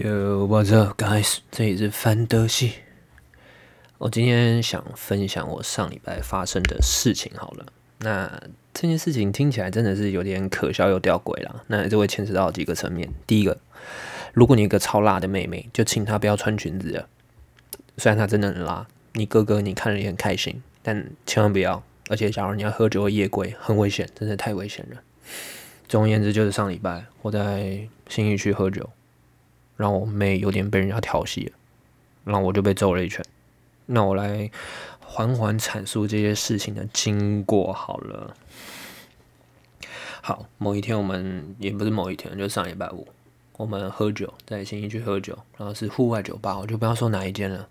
Yo, what's up, guys？这里是范德西。我今天想分享我上礼拜发生的事情。好了，那这件事情听起来真的是有点可笑又吊诡了。那这会牵扯到几个层面。第一个，如果你有个超辣的妹妹，就请她不要穿裙子了。虽然她真的很辣，你哥哥你看了也很开心，但千万不要。而且，假如你要喝酒夜归，很危险，真的太危险了。总而言之，就是上礼拜我在新义区喝酒。让我妹有点被人家调戏，然后我就被揍了一拳。那我来缓缓阐述这些事情的经过好了。好，某一天我们也不是某一天，就上礼拜五，我们喝酒，在新义区喝酒，然后是户外酒吧，我就不要说哪一间了。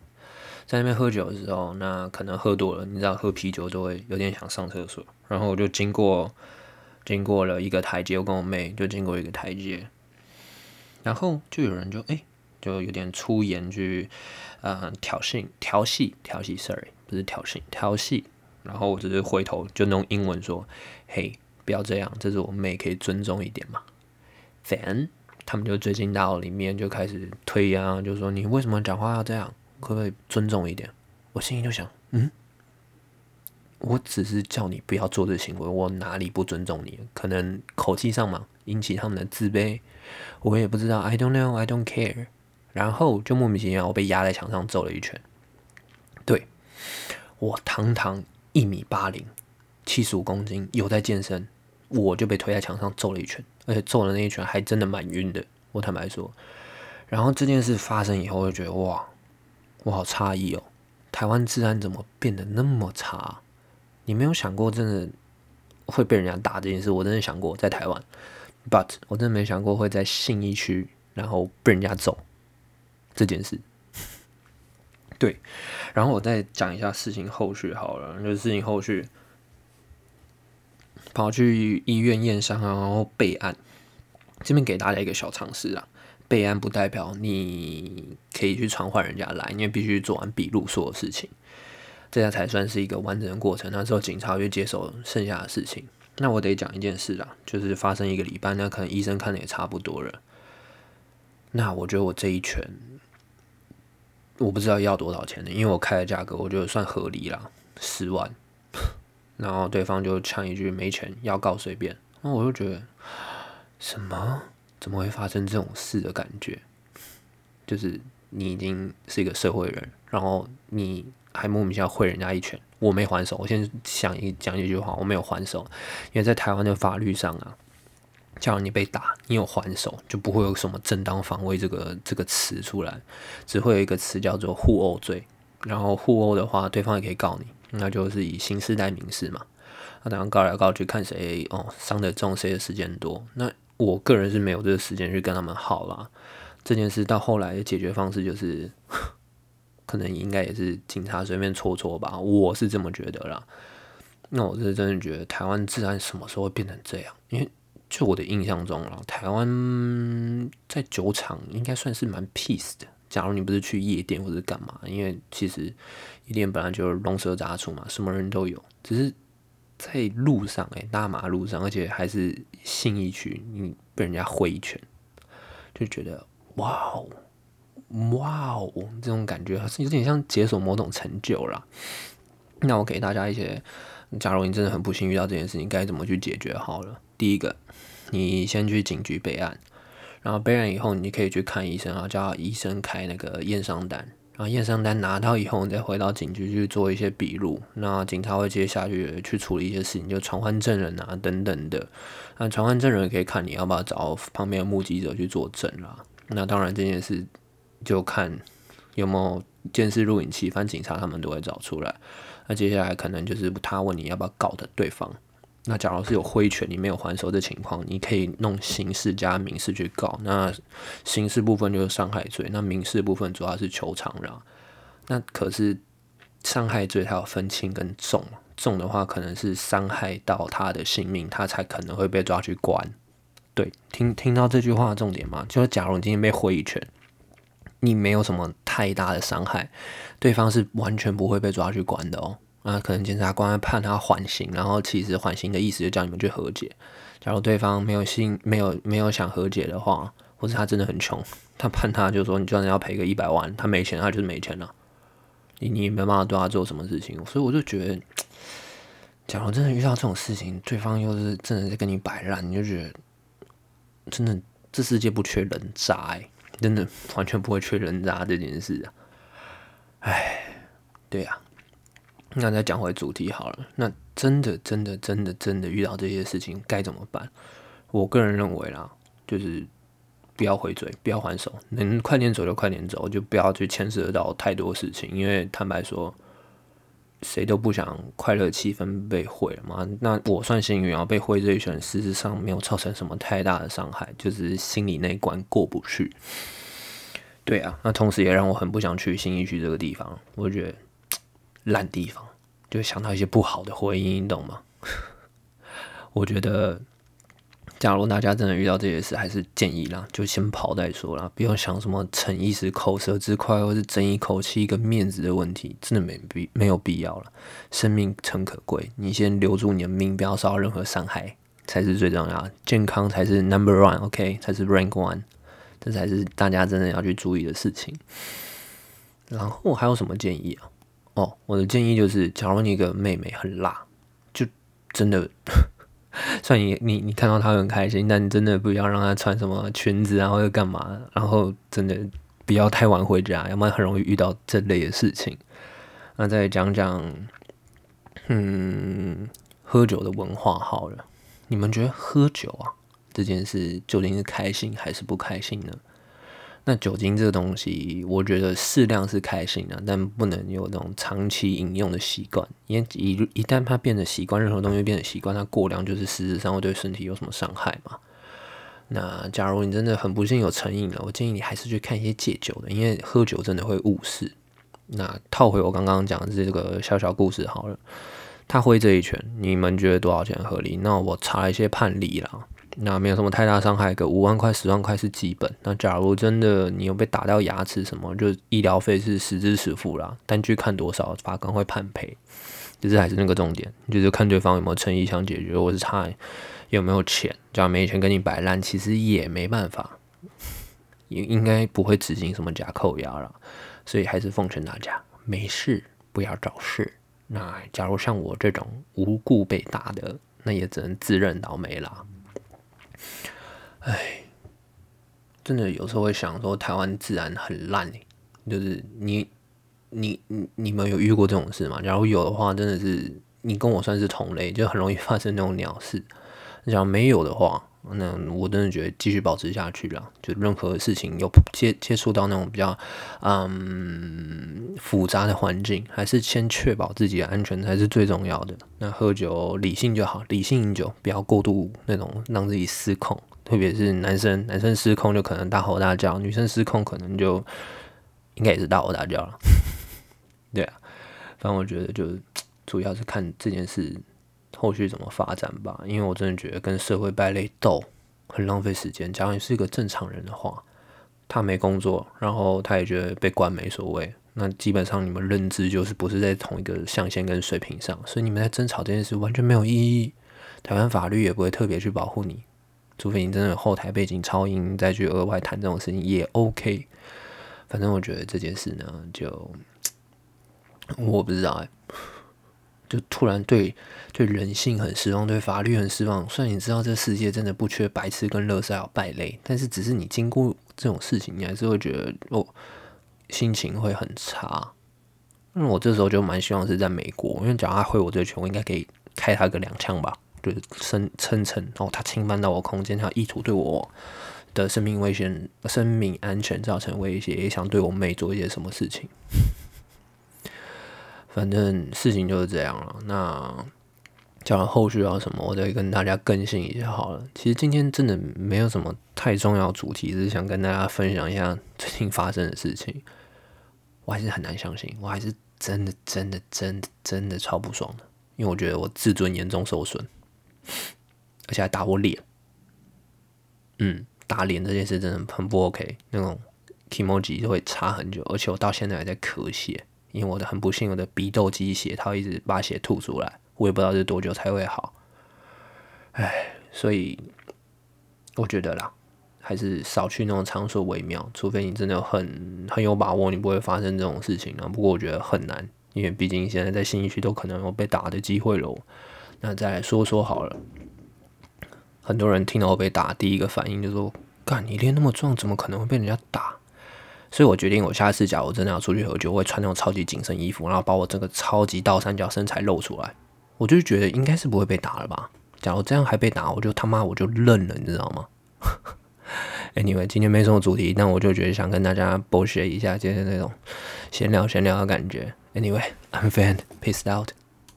在那边喝酒的时候，那可能喝多了，你知道喝啤酒都会有点想上厕所，然后我就经过经过了一个台阶，我跟我妹就经过一个台阶。然后就有人就哎，就有点出言去，呃，挑衅、调戏、调戏，sorry，不是挑衅，调戏。然后我只是回头就用英文说：“嘿，不要这样，这是我妹，可以尊重一点嘛。” Then 他们就追进到里面，就开始推啊，就说：“你为什么讲话要这样？可不可以尊重一点？”我心里就想：“嗯，我只是叫你不要做这行为，我哪里不尊重你？可能口气上嘛，引起他们的自卑。”我也不知道，I don't know, I don't care。然后就莫名其妙，我被压在墙上揍了一拳。对我堂堂一米八零，七十五公斤，有在健身，我就被推在墙上揍了一拳，而且揍的那一拳还真的蛮晕的。我坦白说，然后这件事发生以后，我就觉得哇，我好诧异哦，台湾治安怎么变得那么差？你没有想过真的会被人家打这件事？我真的想过在台湾。But 我真的没想过会在信义区，然后被人家揍这件事。对，然后我再讲一下事情后续好了，就是事情后续跑去医院验伤啊，然后备案。这边给大家一个小常识啊，备案不代表你可以去传唤人家来，因为必须做完笔录所有事情，这样才算是一个完整的过程。那时候警察就接手剩下的事情。那我得讲一件事啦，就是发生一个礼拜，那可能医生看的也差不多了。那我觉得我这一拳，我不知道要多少钱的，因为我开的价格我觉得算合理啦，十万。然后对方就呛一句没钱，要告随便。那我就觉得，什么？怎么会发生这种事的感觉？就是你已经是一个社会人，然后你。还莫名其妙挥人家一拳，我没还手。我先想一讲一句话，我没有还手，因为在台湾的法律上啊，假如你被打，你有还手，就不会有什么正当防卫这个这个词出来，只会有一个词叫做互殴罪。然后互殴的话，对方也可以告你，那就是以刑事代民事嘛。那当然告来告去，看谁哦伤得重，谁的时间多。那我个人是没有这个时间去跟他们耗啦。这件事到后来的解决方式就是。可能应该也是警察随便戳戳吧，我是这么觉得啦。那我是真的觉得台湾治安什么时候会变成这样？因为就我的印象中啦，台湾在酒厂应该算是蛮 peace 的。假如你不是去夜店或者干嘛，因为其实夜店本来就龙蛇杂处嘛，什么人都有。只是在路上，诶，大马路上，而且还是信义区，你被人家挥一拳，就觉得哇哦。哇哦，这种感觉是有点像解锁某种成就了。那我给大家一些，假如你真的很不幸遇到这件事情，该怎么去解决？好了，第一个，你先去警局备案，然后备案以后，你可以去看医生啊，叫医生开那个验伤单，然后验伤单拿到以后，你再回到警局去做一些笔录。那警察会接下去去处理一些事情，就传唤证人啊等等的。那传唤证人可以看你要不要找旁边的目击者去作证啦。那当然这件事。就看有没有监视录影器，反正警察他们都会找出来。那接下来可能就是他问你要不要告的对方。那假如是有挥拳你没有还手的情况，你可以弄刑事加民事去告。那刑事部分就是伤害罪，那民事部分主要是求偿啦。那可是伤害罪它有分轻跟重，重的话可能是伤害到他的性命，他才可能会被抓去关。对，听听到这句话的重点吗？就是假如你今天被挥一拳。你没有什么太大的伤害，对方是完全不会被抓去关的哦。那可能检察官判他缓刑，然后其实缓刑的意思就叫你们去和解。假如对方没有心、没有没有想和解的话，或者他真的很穷，他判他就说你就算要赔个一百万，他没钱，他就是没钱了，你你也没办法对他做什么事情。所以我就觉得，假如真的遇到这种事情，对方又是真的在跟你摆烂，你就觉得真的这世界不缺人渣，真的完全不会缺人渣这件事啊。哎，对呀，那再讲回主题好了。那真的真的真的真的遇到这些事情该怎么办？我个人认为啦，就是不要回嘴，不要还手，能快点走就快点走，就不要去牵涉到太多事情。因为坦白说，谁都不想快乐气氛被毁了嘛。那我算幸运啊，被毁这一拳，事实上没有造成什么太大的伤害，就是心里那关过不去。对啊，那同时也让我很不想去新一区这个地方，我觉得烂地方，就想到一些不好的回忆，你懂吗？我觉得，假如大家真的遇到这些事，还是建议啦，就先跑再说啦，不用想什么逞一时口舌之快，或是争一口气、一个面子的问题，真的没必没有必要了。生命诚可贵，你先留住你的命，不要受到任何伤害，才是最重要。健康才是 number one，OK，才是 rank one。这才是大家真的要去注意的事情。然后还有什么建议啊？哦，我的建议就是，假如你一个妹妹很辣，就真的，算你你你看到他很开心，但你真的不要让他穿什么裙子然后又干嘛。然后真的不要太晚回家，要不然很容易遇到这类的事情。那再讲讲，嗯，喝酒的文化好了。你们觉得喝酒啊？这件事究竟是开心还是不开心呢？那酒精这个东西，我觉得适量是开心的，但不能有那种长期饮用的习惯。因为一一旦它变成习惯，任何东西变成习惯，它过量就是实质上会对身体有什么伤害嘛？那假如你真的很不幸有成瘾了，我建议你还是去看一些戒酒的，因为喝酒真的会误事。那套回我刚刚讲的这个小小故事好了，他挥这一拳，你们觉得多少钱合理？那我查一些判例啦。那没有什么太大伤害，个五万块、十万块是基本。那假如真的你有被打到牙齿什么，就医疗费是实支实付啦。单据看多少，法官会判赔，就是还是那个重点，就是看对方有没有诚意想解决，或是他有没有钱。假如没钱跟你摆烂，其实也没办法，也应该不会执行什么假扣押了。所以还是奉劝大家，没事不要找事。那假如像我这种无故被打的，那也只能自认倒霉了。哎，真的有时候会想说，台湾治安很烂就是你、你、你、你们有遇过这种事吗？假如有的话，真的是你跟我算是同类，就很容易发生那种鸟事。假如没有的话，那我真的觉得继续保持下去了。就任何事情有接接触到那种比较嗯复杂的环境，还是先确保自己的安全才是最重要的。那喝酒理性就好，理性饮酒，不要过度那种让自己失控。特别是男生，男生失控就可能大吼大叫，女生失控可能就应该也是大吼大叫了。对啊，反正我觉得就主要是看这件事后续怎么发展吧。因为我真的觉得跟社会败类斗很浪费时间。假如你是一个正常人的话，他没工作，然后他也觉得被关没所谓，那基本上你们认知就是不是在同一个象限跟水平上，所以你们在争吵这件事完全没有意义。台湾法律也不会特别去保护你。除非你真的有后台背景超硬，再去额外谈这种事情也 OK。反正我觉得这件事呢，就我不知道哎，就突然对对人性很失望，对法律很失望。虽然你知道这世界真的不缺白痴跟乐色有败类，但是只是你经过这种事情，你还是会觉得哦，心情会很差。那我这时候就蛮希望是在美国，因为假如他挥我这拳，我应该可以开他个两枪吧。就是声称称，然后他侵犯到我空间，他意图对我的生命危险、生命安全造成威胁，也想对我妹做一些什么事情。反正事情就是这样了。那讲后续要什么，我再跟大家更新一下好了。其实今天真的没有什么太重要主题，只是想跟大家分享一下最近发生的事情。我还是很难相信，我还是真的、真的、真的、真的超不爽的，因为我觉得我自尊严重受损。而且还打我脸，嗯，打脸这件事真的很不 OK，那种 emoji 就会差很久，而且我到现在还在咳血，因为我的很不幸，我的鼻窦积血，它一直把血吐出来，我也不知道是多久才会好，唉，所以我觉得啦，还是少去那种场所为妙。除非你真的很很有把握，你不会发生这种事情啊。不过我觉得很难，因为毕竟现在在新一区都可能有被打的机会喽。那再来说说好了，很多人听到我被打，第一个反应就说：“干，你练那么壮，怎么可能会被人家打？”所以我决定，我下次假如真的要出去喝酒，会穿那种超级紧身衣服，然后把我这个超级倒三角身材露出来。我就觉得应该是不会被打了吧？假如这样还被打，我就他妈我就认了，你知道吗？Anyway，今天没什么主题，但我就觉得想跟大家剥削一下，就是那种闲聊闲聊的感觉。Anyway，I'm fan，peace out。